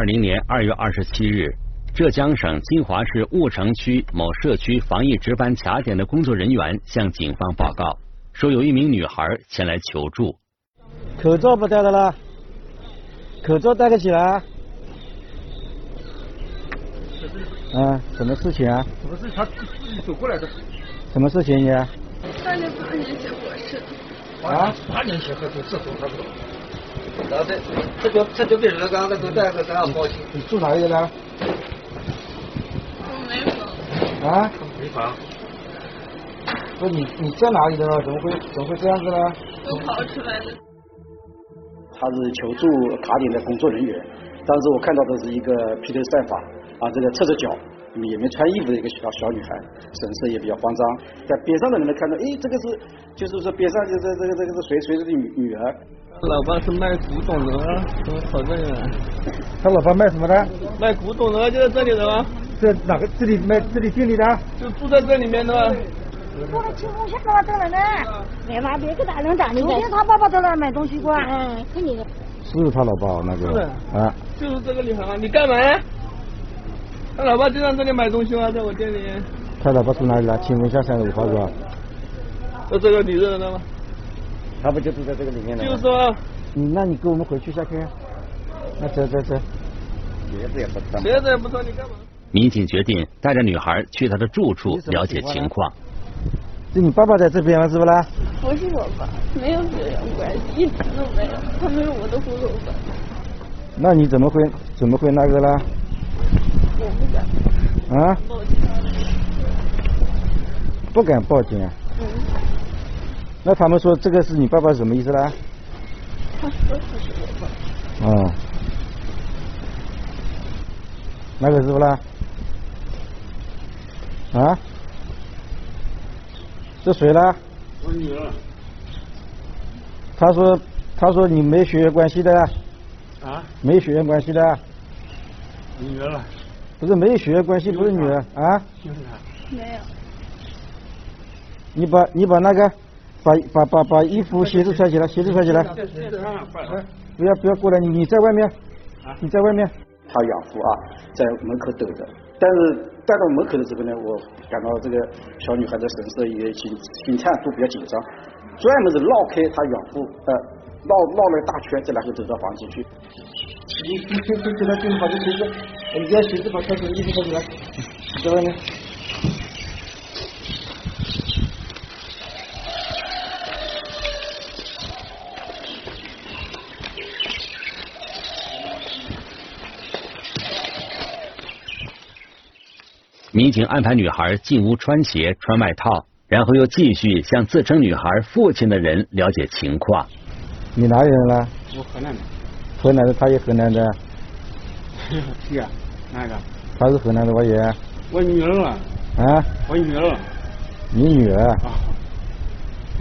二零二零年二月二十七日，浙江省金华市婺城区某社区防疫值班卡点的工作人员向警方报告，说有一名女孩前来求助。口罩不戴的啦，口罩戴得起来。嗯，什么事情啊？什么事情？他自己走过来的。什么事情你？三年八年前过世。啊？八年前和这这都差不多。然后这这就这就变成了刚刚都带个刚刚报警。你住哪里的呢？我没房。啊？没房。不，你你在哪里的呢？怎么会怎么会这样子呢？都跑出来的。他是求助卡点的工作人员，当时我看到的是一个披头散发啊，这个赤着脚也没穿衣服的一个小小女孩，神色也比较慌张。在边上的人们看到，哎，这个是就是说边上就是这个这个是谁谁的女女儿。老爸是卖古董的，怎么跑这里来？他老爸卖什么的？卖古董的，就在这里的吗？在哪个这里卖这里店里的？就住在这里面的。过来清风县干嘛走了呢？没嘛，别个大人打你。昨天他爸爸在那买东西过，嗯，是你的。是他老爸那个。啊。就是这个女孩啊，你干嘛呀？他老爸经常这里买东西吗？在我店里。他老爸从哪里了？清风县三十五号是吧？那这个你认得吗？他不就住在这个里面的？就是说。你那你跟我们回去下去。那走走走。鞋子也不穿。鞋子也不穿，你干嘛？民警决定带着女孩去他的住处了解情况。是你爸爸在这边吗？是不啦？不是我爸，没有血缘关系，一点都没有，他没有我的户口本。那你怎么会怎么会那个啦？我不敢。啊？报警。不敢报警。嗯。那他们说这个是你爸爸什么意思啦？他是我爸。哦。那个是不啦？啊？是谁啦？我女儿。他说：“他说你没血缘关系的。”啊？没血缘关系的。女儿。不是没有血缘关系，不是女儿啊？就是他。没有。你把你把那个把把把把衣服鞋子穿起来，鞋子穿起来。不要不要过来，你你在外面。你在外面。他养父啊，在门口等着，但是带到门口的时候呢，我感到这个小女孩的神色也挺心颤，都比较紧张，专门是绕开他养父，呃，绕绕了一大圈，再然后走到房间去。你你穿穿起来，就把这鞋子，你家鞋子把穿起来，衣服穿起来，在外面。民警安排女孩进屋穿鞋、穿外套，然后又继续向自称女孩父亲的人了解情况。你哪里人呢？我河南的。河南的，他也河南的。是啊，哪个？他是河南的，我也。我女儿啊。啊？我女儿。你女儿？啊。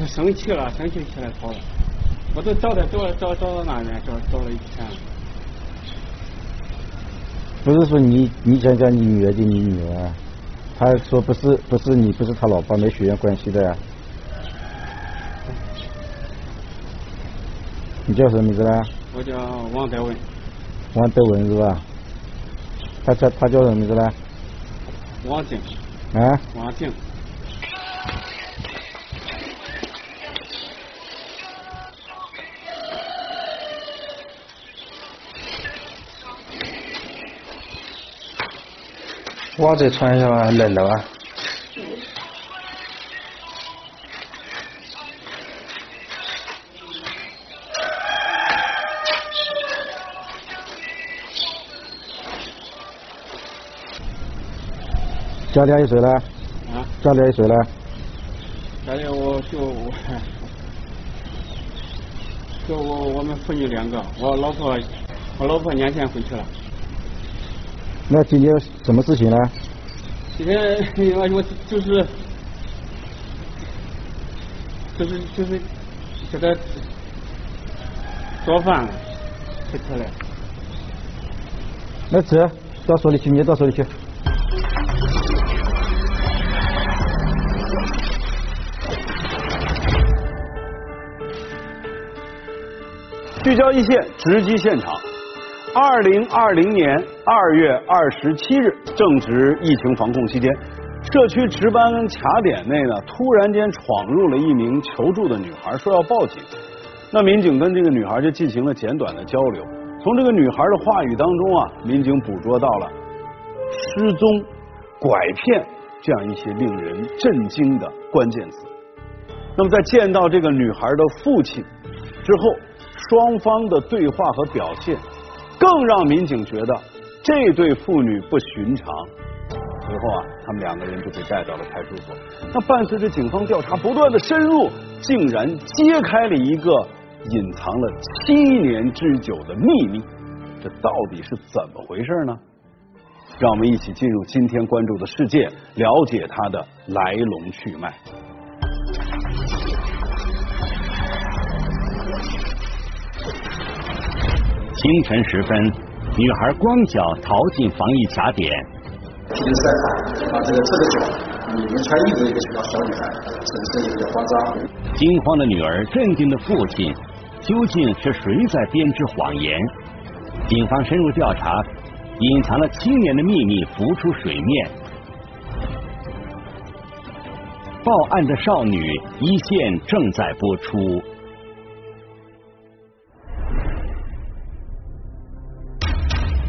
生气了，生气起来跑了。我都找他找找找到那边，找找了一天。不是说你你想叫你女儿就你女儿，他说不是不是你不是他老婆没血缘关系的呀。你叫什么名字呢？我叫王德文。王德文是吧？他叫他叫什么名字呢？王静。啊？王静。袜子穿一下吧，冷了吧？家里还有谁了？啊？家里还有谁了？家里我 就我，就我我们父女两个，我老婆我老婆年前回去了。那今天什么事情呢？今天我我就是就是就是给他做饭吃去了。那吃到手里去，你到手里去。聚焦一线，直击现场。二零二零年二月二十七日，正值疫情防控期间，社区值班卡点内呢，突然间闯入了一名求助的女孩，说要报警。那民警跟这个女孩就进行了简短的交流，从这个女孩的话语当中啊，民警捕捉到了失踪、拐骗这样一些令人震惊的关键词。那么在见到这个女孩的父亲之后，双方的对话和表现。更让民警觉得这对父女不寻常。随后啊，他们两个人就被带到了派出所。那伴随着警方调查不断的深入，竟然揭开了一个隐藏了七年之久的秘密。这到底是怎么回事呢？让我们一起进入今天关注的世界，了解它的来龙去脉。清晨时分，女孩光脚逃进防疫卡点。披头散发啊，这个这个脚，你们穿衣服的一个小小女孩，神色也比较慌张。惊慌的女儿，镇定的父亲，究竟是谁在编织谎言？警方深入调查，隐藏了七年的秘密浮出水面。报案的少女一线正在播出。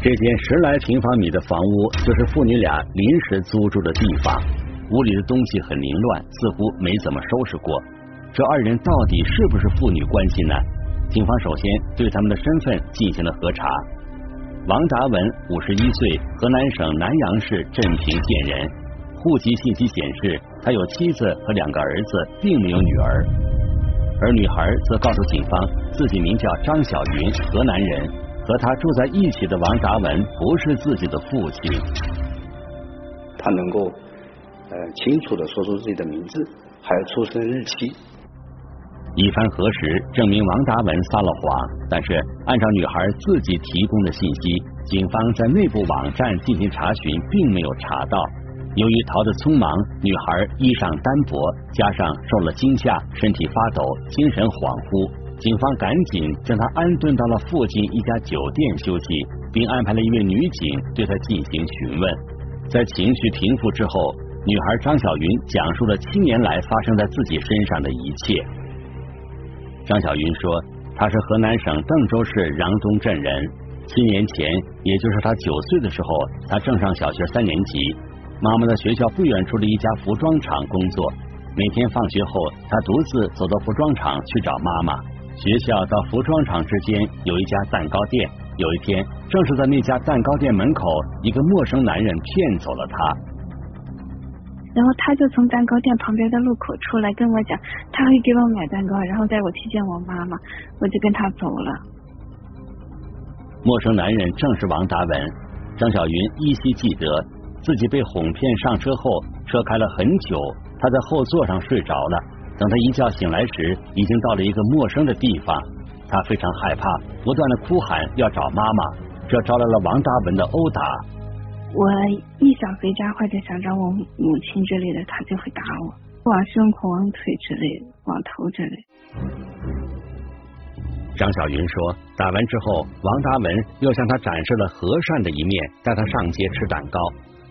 这间十来平方米的房屋就是父女俩临时租住的地方。屋里的东西很凌乱，似乎没怎么收拾过。这二人到底是不是父女关系呢？警方首先对他们的身份进行了核查。王达文，五十一岁，河南省南阳市镇平县人。户籍信息显示，他有妻子和两个儿子，并没有女儿。而女孩则告诉警方，自己名叫张小云，河南人。和他住在一起的王达文不是自己的父亲。他能够呃清楚的说出自己的名字，还有出生日期。一番核实，证明王达文撒了谎。但是按照女孩自己提供的信息，警方在内部网站进行查询，并没有查到。由于逃得匆忙，女孩衣裳单薄，加上受了惊吓，身体发抖，精神恍惚。警方赶紧将他安顿到了附近一家酒店休息，并安排了一位女警对他进行询问。在情绪平复之后，女孩张小云讲述了七年来发生在自己身上的一切。张小云说，她是河南省邓州市穰东镇人。七年前，也就是她九岁的时候，她正上小学三年级。妈妈在学校不远处的一家服装厂工作，每天放学后，她独自走到服装厂去找妈妈。学校到服装厂之间有一家蛋糕店。有一天，正是在那家蛋糕店门口，一个陌生男人骗走了他。然后他就从蛋糕店旁边的路口出来，跟我讲他会给我买蛋糕，然后带我去见我妈妈。我就跟他走了。陌生男人正是王达文。张小云依稀记得自己被哄骗上车后，车开了很久，他在后座上睡着了。等他一觉醒来时，已经到了一个陌生的地方，他非常害怕，不断的哭喊要找妈妈，这招来了王达文的殴打。我一想回家或者想找我母亲之类的，他就会打我，往胸口、往腿之类，往头之类。张小云说，打完之后，王达文又向他展示了和善的一面，带他上街吃蛋糕。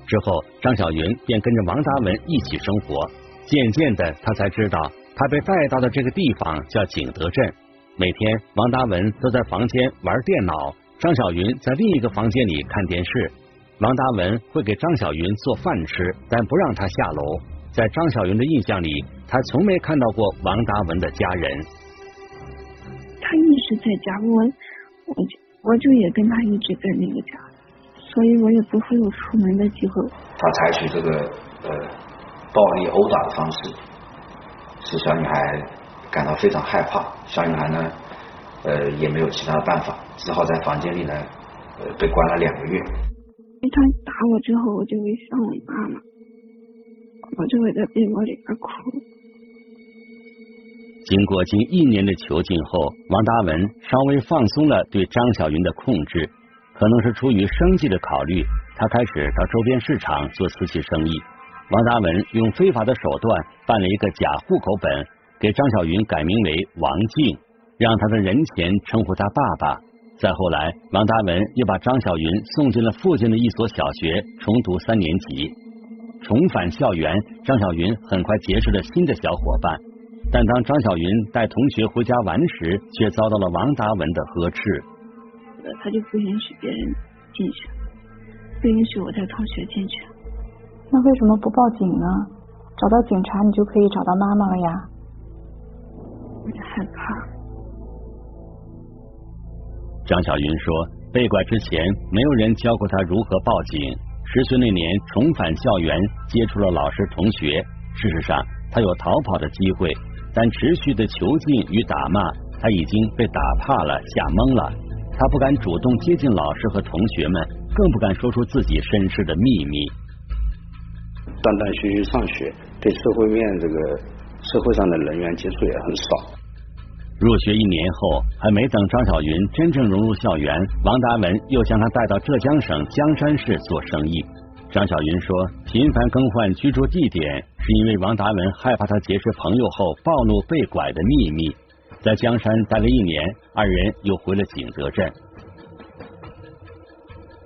之后，张小云便跟着王达文一起生活。渐渐的，他才知道。他被带到的这个地方叫景德镇。每天，王达文都在房间玩电脑，张小云在另一个房间里看电视。王达文会给张小云做饭吃，但不让他下楼。在张小云的印象里，他从没看到过王达文的家人。他一直在家，我我就我就也跟他一直在那个家，所以我也不会有出门的机会。他采取这个呃暴力殴打的方式。使小女孩感到非常害怕，小女孩呢，呃，也没有其他的办法，只好在房间里呢，呃，被关了两个月。他打我之后，我就会想我妈妈，我就会在被窝里边哭。经过近一年的囚禁后，王达文稍微放松了对张小云的控制，可能是出于生计的考虑，他开始到周边市场做瓷器生意。王达文用非法的手段办了一个假户口本，给张小云改名为王静，让他的人前称呼他爸爸。再后来，王达文又把张小云送进了附近的一所小学重读三年级。重返校园，张小云很快结识了新的小伙伴。但当张小云带同学回家玩时，却遭到了王达文的呵斥。他就不允许别人进去，不允许我带同学进去。那为什么不报警呢？找到警察，你就可以找到妈妈了呀。我就害怕。张小云说，被拐之前，没有人教过他如何报警。十岁那年重返校园，接触了老师同学。事实上，他有逃跑的机会，但持续的囚禁与打骂，他已经被打怕了，吓懵了。他不敢主动接近老师和同学们，更不敢说出自己身世的秘密。断断续续上学，对社会面这个社会上的人员接触也很少。入学一年后，还没等张小云真正融入校园，王达文又将她带到浙江省江山市做生意。张小云说，频繁更换居住地点，是因为王达文害怕他结识朋友后暴露被拐的秘密。在江山待了一年，二人又回了景德镇。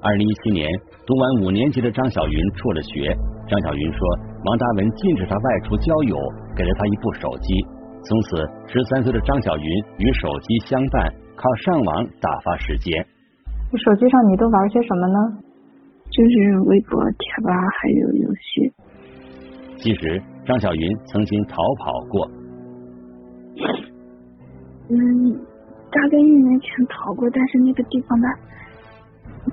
二零一七年，读完五年级的张小云辍了学。张小云说，王达文禁止他外出交友，给了他一部手机。从此，十三岁的张小云与手机相伴，靠上网打发时间。手机上你都玩些什么呢？就是微博、贴吧，还有游戏。其实，张小云曾经逃跑过。嗯，大概一年前逃过，但是那个地方吧，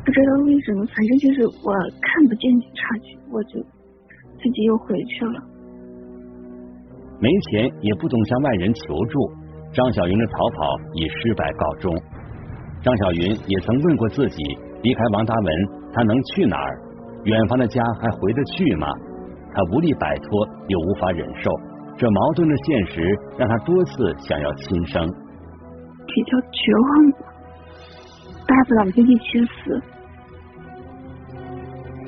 不知道为什么，反正就是我看不见警察局，我就自己又回去了。没钱也不懂向外人求助，张小云的逃跑以失败告终。张小云也曾问过自己，离开王达文，他能去哪儿？远方的家还回得去吗？他无力摆脱，又无法忍受，这矛盾的现实让他多次想要轻生。比较绝望，大不了就一起死。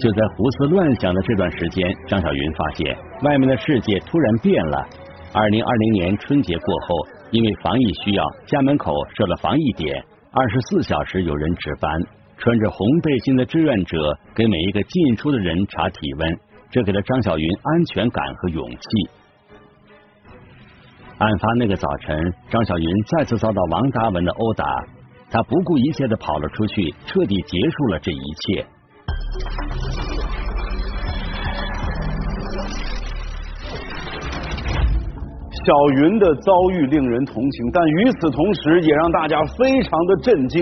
就在胡思乱想的这段时间，张小云发现外面的世界突然变了。二零二零年春节过后，因为防疫需要，家门口设了防疫点，二十四小时有人值班，穿着红背心的志愿者给每一个进出的人查体温，这给了张小云安全感和勇气。案发那个早晨，张小云再次遭到王达文的殴打，他不顾一切的跑了出去，彻底结束了这一切。小云的遭遇令人同情，但与此同时也让大家非常的震惊。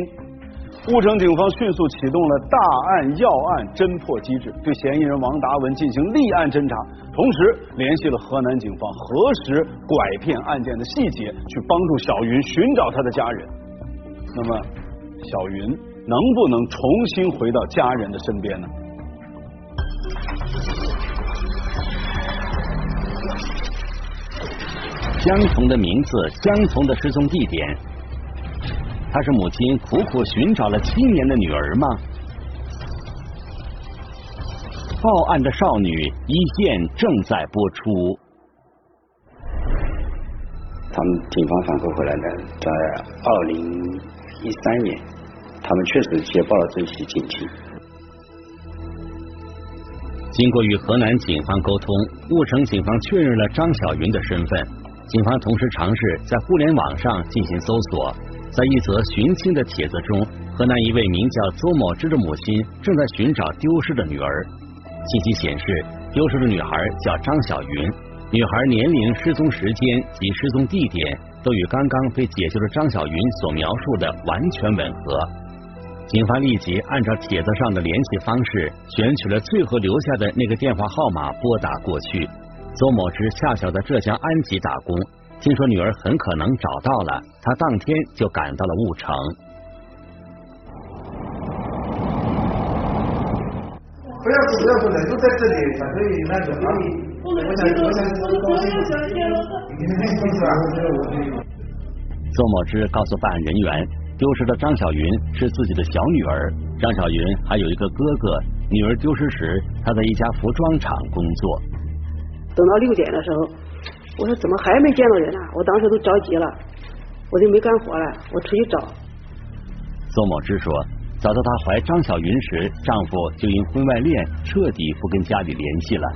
婺城警方迅速启动了大案要案侦破机制，对嫌疑人王达文进行立案侦查，同时联系了河南警方，核实拐骗案件的细节，去帮助小云寻找他的家人。那么，小云能不能重新回到家人的身边呢？相同的名字，相同的失踪地点，她是母亲苦苦寻找了七年的女儿吗？报案的少女一线正在播出。他们警方反馈回来的，在二零一三年，他们确实接报了这起警情。经过与河南警方沟通，婺城警方确认了张小云的身份。警方同时尝试在互联网上进行搜索，在一则寻亲的帖子中，河南一位名叫邹某芝的母亲正在寻找丢失的女儿。信息显示，丢失的女孩叫张小云，女孩年龄、失踪时间及失踪地点都与刚刚被解救的张小云所描述的完全吻合。警方立即按照帖子上的联系方式，选取了最后留下的那个电话号码拨打过去。邹某之恰巧在浙江安吉打工，听说女儿很可能找到了，他当天就赶到了婺城。不要说不要都在这里，反正那个哪里，我想我想我想邹某之告诉办案人员，丢失的张小云是自己的小女儿。张小云还有一个哥哥，女儿丢失时，他在一家服装厂工作。等到六点的时候，我说怎么还没见到人呢？我当时都着急了，我就没干活了，我出去找。邹某芝说，早在她怀张小云时，丈夫就因婚外恋彻底不跟家里联系了。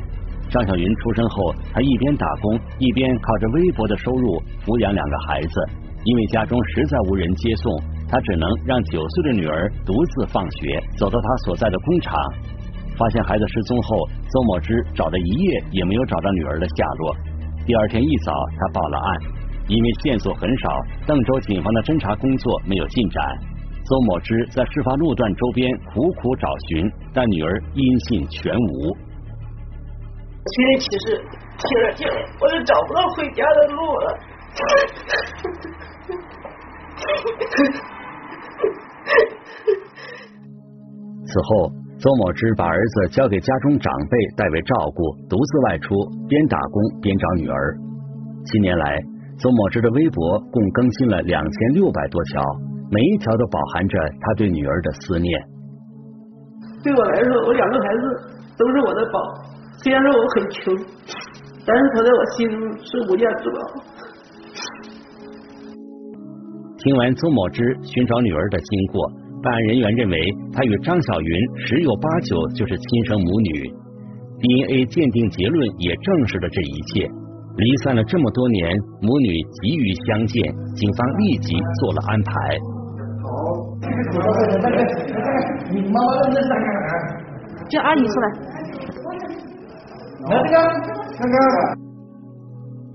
张小云出生后，她一边打工，一边靠着微薄的收入抚养两个孩子。因为家中实在无人接送，她只能让九岁的女儿独自放学，走到她所在的工厂。发现孩子失踪后，邹某芝找了一夜也没有找到女儿的下落。第二天一早，他报了案。因为线索很少，邓州警方的侦查工作没有进展。邹某芝在事发路段周边苦苦找寻，但女儿音信全无。心里其实听着听着，我就找不到回家的路了。此后，邹某之把儿子交给家中长辈代为照顾，独自外出，边打工边找女儿。七年来，邹某之的微博共更新了两千六百多条，每一条都饱含着他对女儿的思念。对我来说，我两个孩子都是我的宝，虽然说我很穷，但是他在我心中是无价之宝。听完邹某之寻找女儿的经过，办案人员认为他与张小云十有八九就是亲生母女。DNA 鉴定结论也证实了这一切。离散了这么多年，母女急于相见，警方立即做了安排。好，你妈妈认真看看，叫阿姨出来。来这个，看看。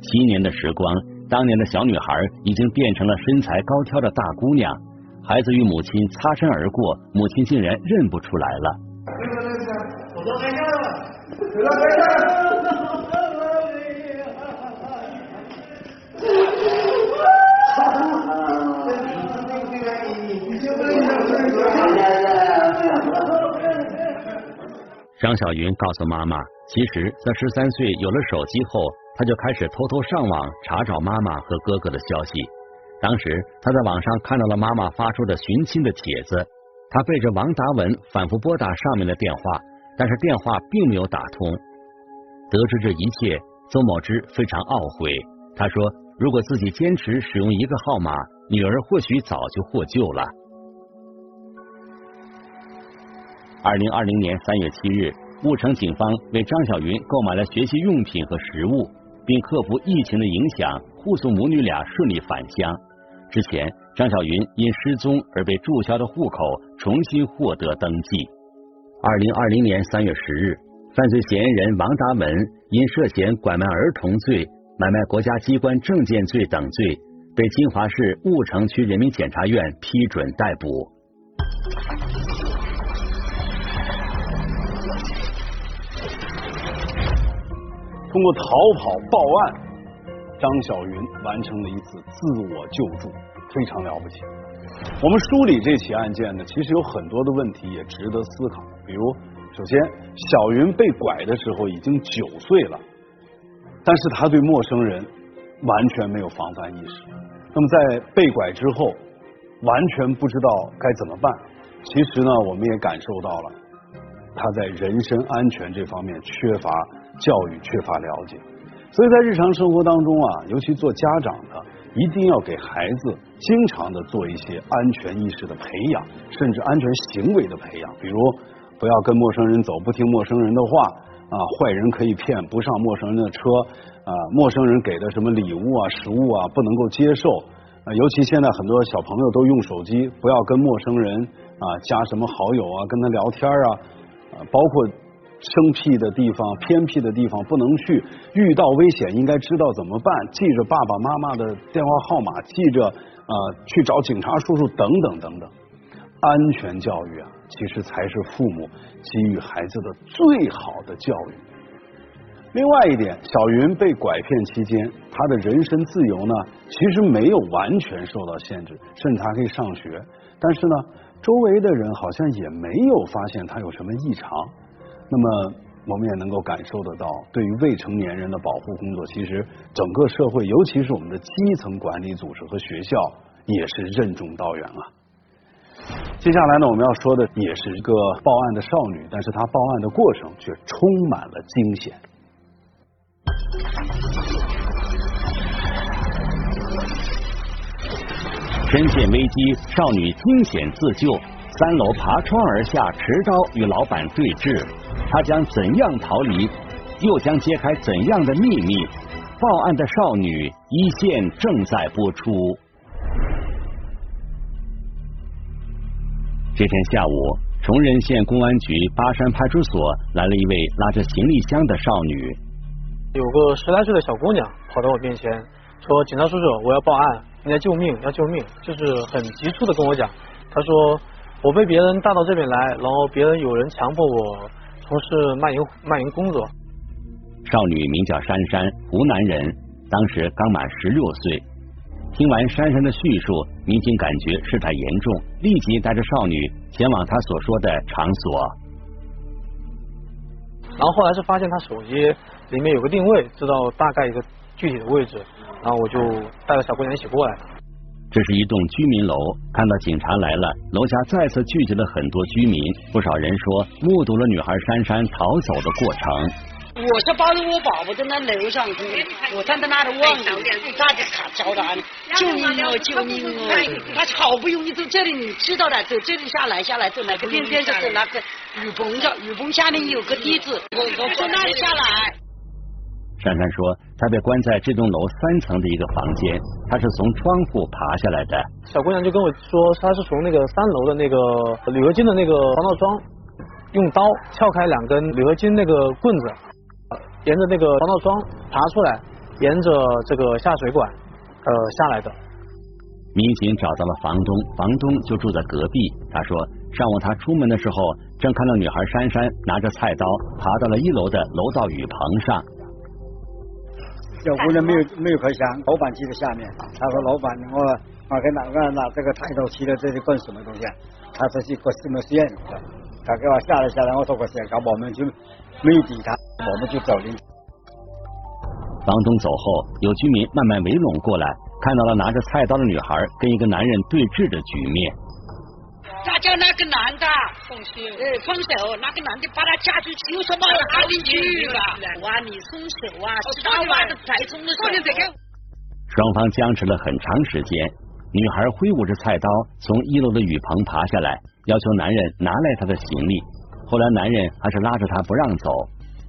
七年的时光，当年的小女孩已经变成了身材高挑的大姑娘。孩子与母亲擦身而过，母亲竟然认不出来了。张小云告诉妈妈，其实，在十三岁有了手机后，她就开始偷偷上网查找妈妈和哥哥的消息。当时，他在网上看到了妈妈发出的寻亲的帖子，他背着王达文反复拨打上面的电话，但是电话并没有打通。得知这一切，邹某之非常懊悔。他说：“如果自己坚持使用一个号码，女儿或许早就获救了。”二零二零年三月七日，婺城警方为张小云购买了学习用品和食物，并克服疫情的影响，护送母女俩顺利返乡。之前，张小云因失踪而被注销的户口重新获得登记。二零二零年三月十日，犯罪嫌疑人王达文因涉嫌拐卖儿童罪、买卖国家机关证件罪等罪，被金华市婺城区人民检察院批准逮捕。通过逃跑报案，张小云完成了一次自我救助，非常了不起。我们梳理这起案件呢，其实有很多的问题也值得思考。比如，首先，小云被拐的时候已经九岁了，但是他对陌生人完全没有防范意识。那么在被拐之后，完全不知道该怎么办。其实呢，我们也感受到了他在人身安全这方面缺乏。教育缺乏了解，所以在日常生活当中啊，尤其做家长的，一定要给孩子经常的做一些安全意识的培养，甚至安全行为的培养。比如，不要跟陌生人走，不听陌生人的话啊，坏人可以骗，不上陌生人的车啊，陌生人给的什么礼物啊、食物啊，不能够接受啊。尤其现在很多小朋友都用手机，不要跟陌生人啊加什么好友啊，跟他聊天啊，包括。生僻的地方、偏僻的地方不能去，遇到危险应该知道怎么办，记着爸爸妈妈的电话号码，记着啊去找警察叔叔等等等等。安全教育啊，其实才是父母给予孩子的最好的教育。另外一点，小云被拐骗期间，她的人身自由呢，其实没有完全受到限制，甚至还可以上学。但是呢，周围的人好像也没有发现她有什么异常。那么，我们也能够感受得到，对于未成年人的保护工作，其实整个社会，尤其是我们的基层管理组织和学校，也是任重道远啊。接下来呢，我们要说的也是一个报案的少女，但是她报案的过程却充满了惊险。深陷危机，少女惊险自救，三楼爬窗而下，持刀与老板对峙。他将怎样逃离？又将揭开怎样的秘密？报案的少女一线正在播出。这天下午，崇仁县公安局巴山派出所来了一位拉着行李箱的少女。有个十来岁的小姑娘跑到我面前，说：“警察叔叔，我要报案，你要救命，要救命！”就是很急促的跟我讲。她说：“我被别人带到这边来，然后别人有人强迫我从事卖淫卖淫工作。”少女名叫珊珊，湖南人，当时刚满十六岁。听完珊珊的叙述，民警感觉事态严重，立即带着少女前往她所说的场所。然后后来是发现她手机里面有个定位，知道大概一个具体的位置，然后我就带着小姑娘一起过来。这是一栋居民楼，看到警察来了，楼下再次聚集了很多居民，不少人说目睹了女孩珊珊逃走的过程。我是抱着我宝宝在那楼上，我站在那里望着，大家卡着他救命哦，救命哦！他好不容易从这里，你知道的，走这里下来，下来走那个边边就是那个雨棚上，雨棚下面有个梯子，我我从那里下来。珊珊说，她被关在这栋楼三层的一个房间，她是从窗户爬下来的。小姑娘就跟我说，她是从那个三楼的那个铝合金的那个防盗窗，用刀撬开两根铝合金那个棍子。沿着那个防盗窗爬出来，沿着这个下水管呃下来的。民警找到了房东，房东就住在隔壁。他说，上午他出门的时候，正看到女孩珊珊拿着菜刀爬到了一楼的楼道雨棚上。小姑娘没有没有开枪，老板就在下面。他说：“老板，我我给哪个拿这个菜刀起来，这是干什么东西啊？”他说：“是个什么实验？”他给我下来下来，我说：“我先搞我们就没有抵他。”我们就走进。房东走后，有居民慢慢围拢过来，看到了拿着菜刀的女孩跟一个男人对峙的局面。他叫那个男的放手，呃，放手，那个男的把他架出去，又说把哪里去了？哇，你松手啊！大晚的才松的手。双方僵持了很长时间，女孩挥舞着菜刀从一楼的雨棚爬下来，要求男人拿来她的行李。后来男人还是拉着她不让走。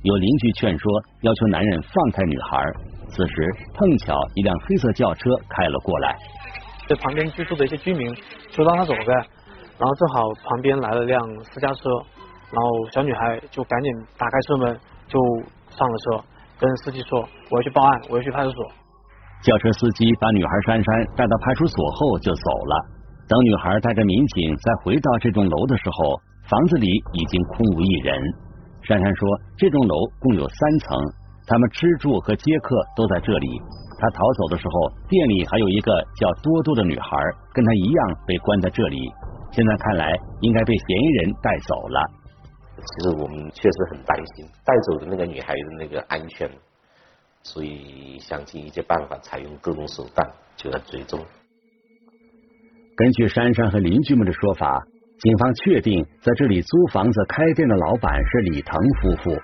有邻居劝说，要求男人放开女孩。此时碰巧一辆黑色轿车开了过来，这旁边居住的一些居民就让他走开，然后正好旁边来了辆私家车，然后小女孩就赶紧打开车门就上了车，跟司机说我要去报案，我要去派出所。轿车司机把女孩珊珊带到派出所后就走了。等女孩带着民警再回到这栋楼的时候，房子里已经空无一人。珊珊说：“这栋楼共有三层，他们吃住和接客都在这里。他逃走的时候，店里还有一个叫多多的女孩，跟他一样被关在这里。现在看来，应该被嫌疑人带走了。其实我们确实很担心带走的那个女孩的那个安全，所以想尽一切办法，采用各种手段就要追踪。根据珊珊和邻居们的说法。”警方确定，在这里租房子开店的老板是李腾夫妇。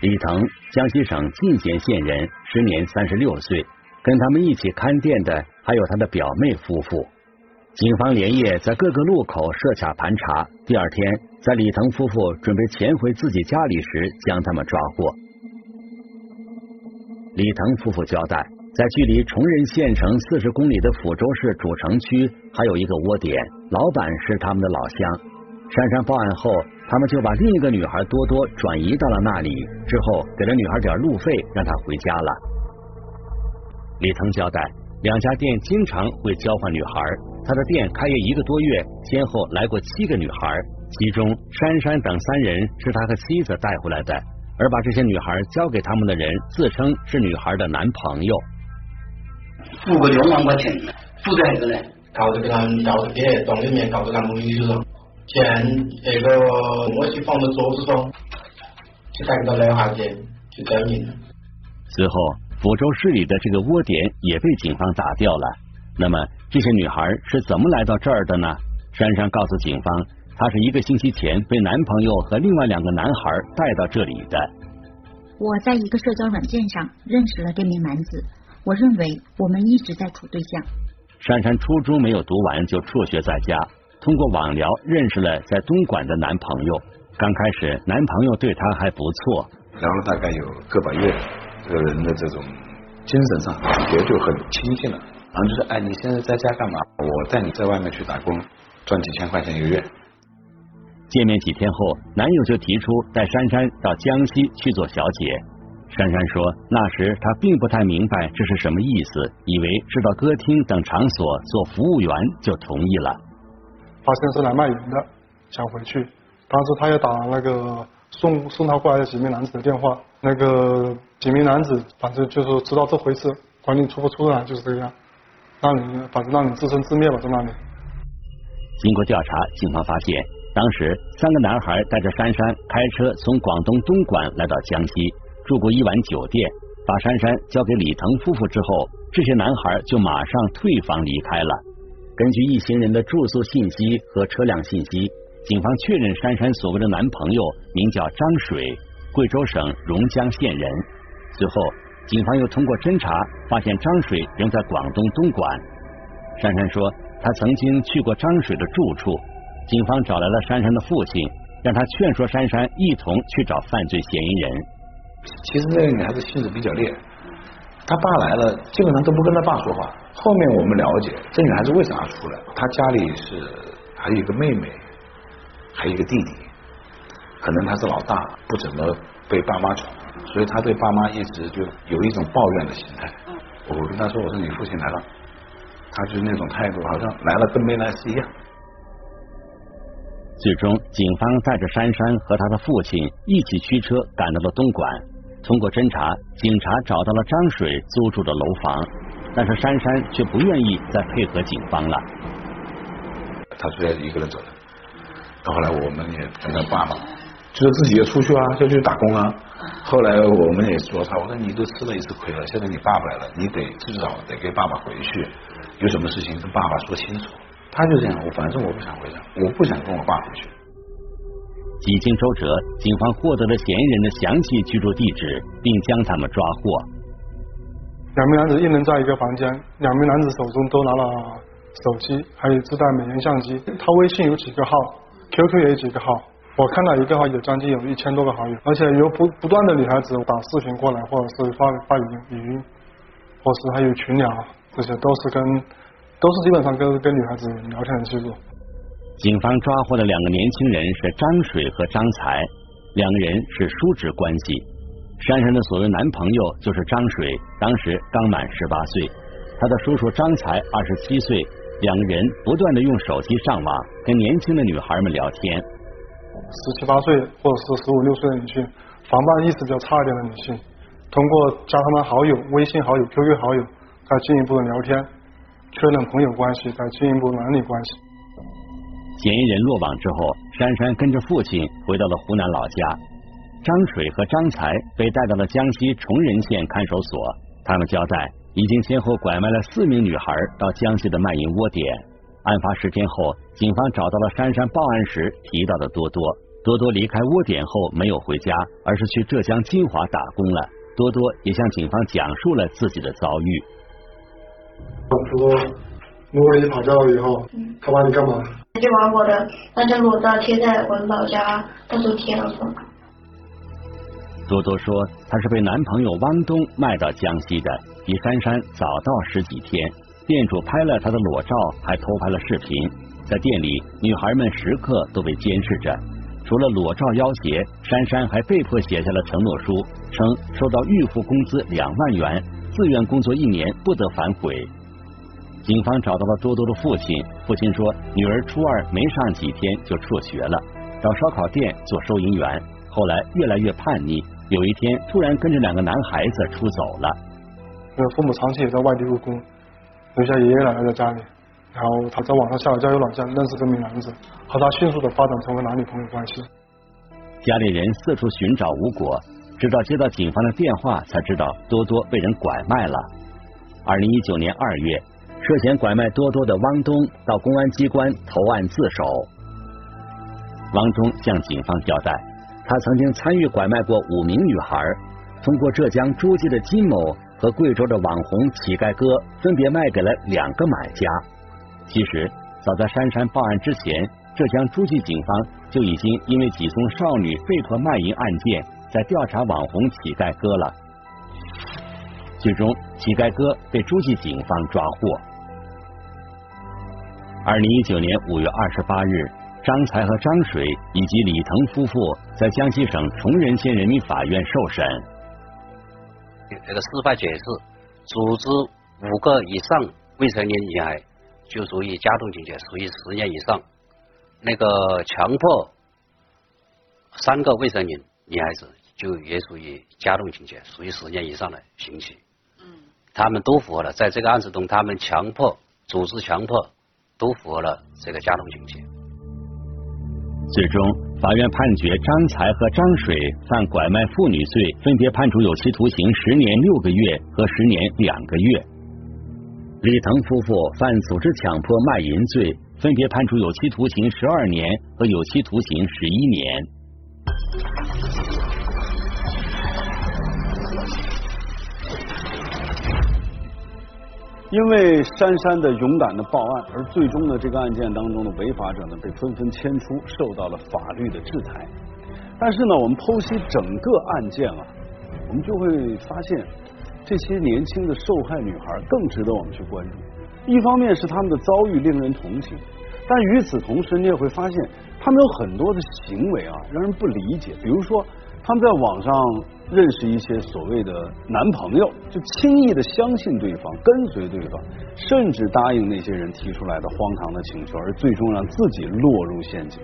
李腾，江西省进贤县人，时年三十六岁。跟他们一起看店的还有他的表妹夫妇。警方连夜在各个路口设卡盘查。第二天，在李腾夫妇准备潜回自己家里时，将他们抓获。李腾夫妇交代。在距离崇仁县城四十公里的抚州市主城区，还有一个窝点，老板是他们的老乡。珊珊报案后，他们就把另一个女孩多多转移到了那里，之后给了女孩点路费，让她回家了。李腾交代，两家店经常会交换女孩，他的店开业一个多月，先后来过七个女孩，其中珊珊等三人是他和妻子带回来的，而把这些女孩交给他们的人自称是女孩的男朋友。付个两万块钱，付在哪个呢？搞这个他们搞这个店里面搞这个门里头，钱那个我去放到桌子上，去带给他男孩子去交银。随后，福州市里的这个窝点也被警方打掉了。那么，这些女孩是怎么来到这儿的呢？珊珊告诉警方，她是一个星期前被男朋友和另外两个男孩带到这里的。我在一个社交软件上认识了这名男子。我认为我们一直在处对象。珊珊初中没有读完就辍学在家，通过网聊认识了在东莞的男朋友。刚开始，男朋友对她还不错，聊了大概有个把月，这个人的这种精神上感觉就很亲近了。然后就说：“哎，你现在在家干嘛？我带你在外面去打工，赚几千块钱一个月。”见面几天后，男友就提出带珊珊到江西去做小姐。珊珊说，那时她并不太明白这是什么意思，以为是到歌厅等场所做服务员就同意了。发现是来卖淫的，想回去。当时他又打那个送送他过来的几名男子的电话，那个几名男子反正就是知道这回事，管你出不出来就是这样，让你反正让你自生自灭吧，在那里。经过调查，警方发现。当时，三个男孩带着珊珊开车从广东东莞来到江西，住过一晚酒店，把珊珊交给李腾夫妇之后，这些男孩就马上退房离开了。根据一行人的住宿信息和车辆信息，警方确认珊珊所谓的男朋友名叫张水，贵州省榕江县人。随后，警方又通过侦查发现张水仍在广东东莞。珊珊说，她曾经去过张水的住处。警方找来了珊珊的父亲，让他劝说珊珊一同去找犯罪嫌疑人。其实那个女孩子性子比较烈，她爸来了基本上都不跟她爸说话。后面我们了解，这女孩子为啥出来？她家里是还有一个妹妹，还有一个弟弟，可能她是老大，不怎么被爸妈宠，所以他对爸妈一直就有一种抱怨的心态。我跟他说：“我说你父亲来了。”他就是那种态度，好像来了跟没来是一样。最终，警方带着珊珊和他的父亲一起驱车赶到了东莞。通过侦查，警察找到了张水租住的楼房，但是珊珊却不愿意再配合警方了。他虽然一个人走了，到后来我们也跟他爸爸，就是自己要出去啊，要去打工啊。后来我们也说他，我说你都吃了一次亏了，现在你爸爸来了，你得至少得跟爸爸回去，有什么事情跟爸爸说清楚。他就这样，我反正我不想回家，我不想跟我爸回去。几经周折，警方获得了嫌疑人的详细居住地址，并将他们抓获。两名男子一人在一个房间，两名男子手中都拿了手机，还有自带美颜相机。他微信有几个号，QQ 也有几个号，我看到一个号有将近有一千多个好友，而且有不不断的女孩子打视频过来，或者是发发语音语音，或是还有群聊，这些都是跟。都是基本上跟跟女孩子聊天的记录。警方抓获的两个年轻人是张水和张才，两个人是叔侄关系。珊珊的所谓男朋友就是张水，当时刚满十八岁，他的叔叔张才二十七岁，两个人不断的用手机上网，跟年轻的女孩们聊天。十七八岁或者是十五六岁的女性，防范意识比较差一点的女性，通过加他们好友、微信好友、QQ 好友，再进一步的聊天。确认朋友关系，再进一步男女关系。嫌疑人落网之后，珊珊跟着父亲回到了湖南老家。张水和张才被带到了江西崇仁县看守所。他们交代，已经先后拐卖了四名女孩到江西的卖淫窝点。案发十天后，警方找到了珊珊报案时提到的多多。多多离开窝点后没有回家，而是去浙江金华打工了。多多也向警方讲述了自己的遭遇。他说摸了你跑掉了以后，他把你干嘛？就把我的那张裸照贴在我老家，到处贴了说。多多说，她是被男朋友汪东卖到江西的，比珊珊早到十几天。店主拍了她的裸照，还偷拍了视频。在店里，女孩们时刻都被监视着。除了裸照要挟，珊珊还被迫写下了承诺书，称收到预付工资两万元，自愿工作一年不得反悔。警方找到了多多的父亲，父亲说女儿初二没上几天就辍学了，找烧烤店做收银员，后来越来越叛逆，有一天突然跟着两个男孩子出走了。因为父母长期也在外地务工，留下爷爷奶奶在家里，然后他在网上下了交友软件认识这名男子，和他迅速的发展成为男女朋友关系。家里人四处寻找无果，直到接到警方的电话，才知道多多被人拐卖了。二零一九年二月。涉嫌拐卖多多的汪东到公安机关投案自首。汪东向警方交代，他曾经参与拐卖过五名女孩，通过浙江诸暨的金某和和贵州的网红乞丐哥分别卖给了两个买家。其实，早在珊珊报案之前，浙江诸暨警方就已经因为几宗少女被迫卖淫案件，在调查网红乞丐哥了。最终，乞丐哥被诸暨警方抓获。二零一九年五月二十八日，张才和张水以及李腾夫妇在江西省崇仁县人民法院受审。这个司法解释，组织五个以上未成年女孩就属于加重情节，属于十年以上；那个强迫三个未成年女孩子就也属于加重情节，属于十年以上的刑期。嗯他们都符合了，在这个案子中，他们强迫、组织强迫都符合了这个加重情节。最终，法院判决张才和张水犯拐卖妇女罪，分别判处有期徒刑十年六个月和十年两个月；李腾夫妇犯组织强迫卖淫罪，分别判处有期徒刑十二年和有期徒刑十一年。因为珊珊的勇敢的报案，而最终呢，这个案件当中的违法者呢被纷纷牵出，受到了法律的制裁。但是呢，我们剖析整个案件啊，我们就会发现这些年轻的受害女孩更值得我们去关注。一方面是他们的遭遇令人同情，但与此同时，你也会发现他们有很多的行为啊，让人不理解。比如说，他们在网上。认识一些所谓的男朋友，就轻易的相信对方，跟随对方，甚至答应那些人提出来的荒唐的请求，而最终让自己落入陷阱。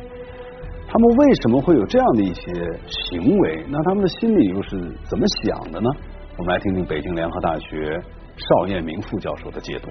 他们为什么会有这样的一些行为？那他们的心里又是怎么想的呢？我们来听听北京联合大学邵彦明副教授的解读。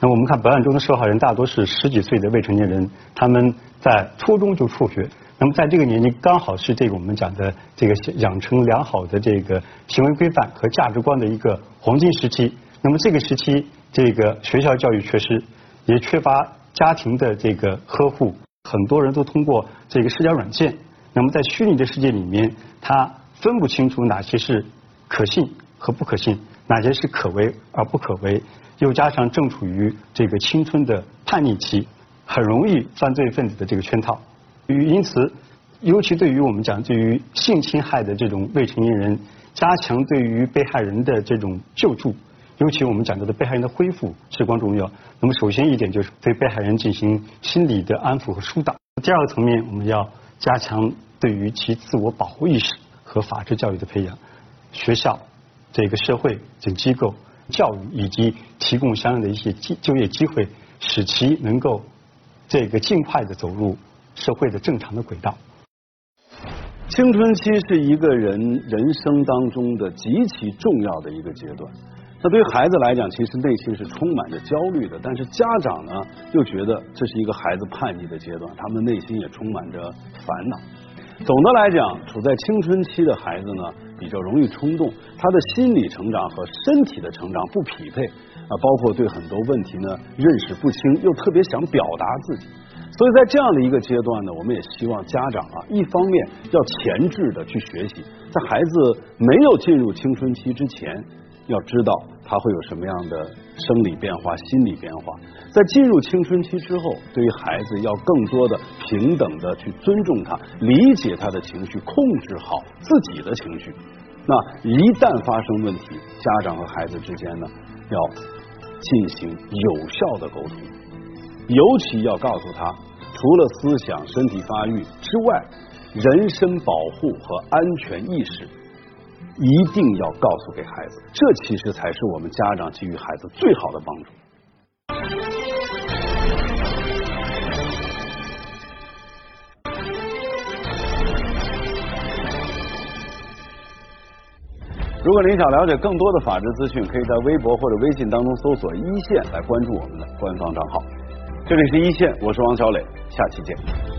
那我们看本案中的受害人大多是十几岁的未成年人，他们在初中就辍学。那么在这个年纪，刚好是这个我们讲的这个养成良好的这个行为规范和价值观的一个黄金时期。那么这个时期，这个学校教育缺失，也缺乏家庭的这个呵护，很多人都通过这个社交软件。那么在虚拟的世界里面，他分不清楚哪些是可信和不可信，哪些是可为而不可为。又加上正处于这个青春的叛逆期，很容易犯罪分子的这个圈套。因此，尤其对于我们讲对于性侵害的这种未成年人，加强对于被害人的这种救助，尤其我们讲到的被害人的恢复至关重要。那么，首先一点就是对被害人进行心理的安抚和疏导。第二个层面，我们要加强对于其自我保护意识和法治教育的培养。学校、这个社会等机构教育以及提供相应的一些就就业机会，使其能够这个尽快的走入。社会的正常的轨道。青春期是一个人人生当中的极其重要的一个阶段。那对于孩子来讲，其实内心是充满着焦虑的。但是家长呢，又觉得这是一个孩子叛逆的阶段，他们内心也充满着烦恼。总的来讲，处在青春期的孩子呢，比较容易冲动，他的心理成长和身体的成长不匹配啊，包括对很多问题呢认识不清，又特别想表达自己。所以在这样的一个阶段呢，我们也希望家长啊，一方面要前置的去学习，在孩子没有进入青春期之前，要知道他会有什么样的生理变化、心理变化；在进入青春期之后，对于孩子要更多的平等的去尊重他，理解他的情绪，控制好自己的情绪。那一旦发生问题，家长和孩子之间呢，要进行有效的沟通。尤其要告诉他，除了思想、身体发育之外，人身保护和安全意识一定要告诉给孩子。这其实才是我们家长给予孩子最好的帮助。如果您想了解更多的法治资讯，可以在微博或者微信当中搜索“一线”来关注我们的官方账号。这里是一线，我是王小磊，下期见。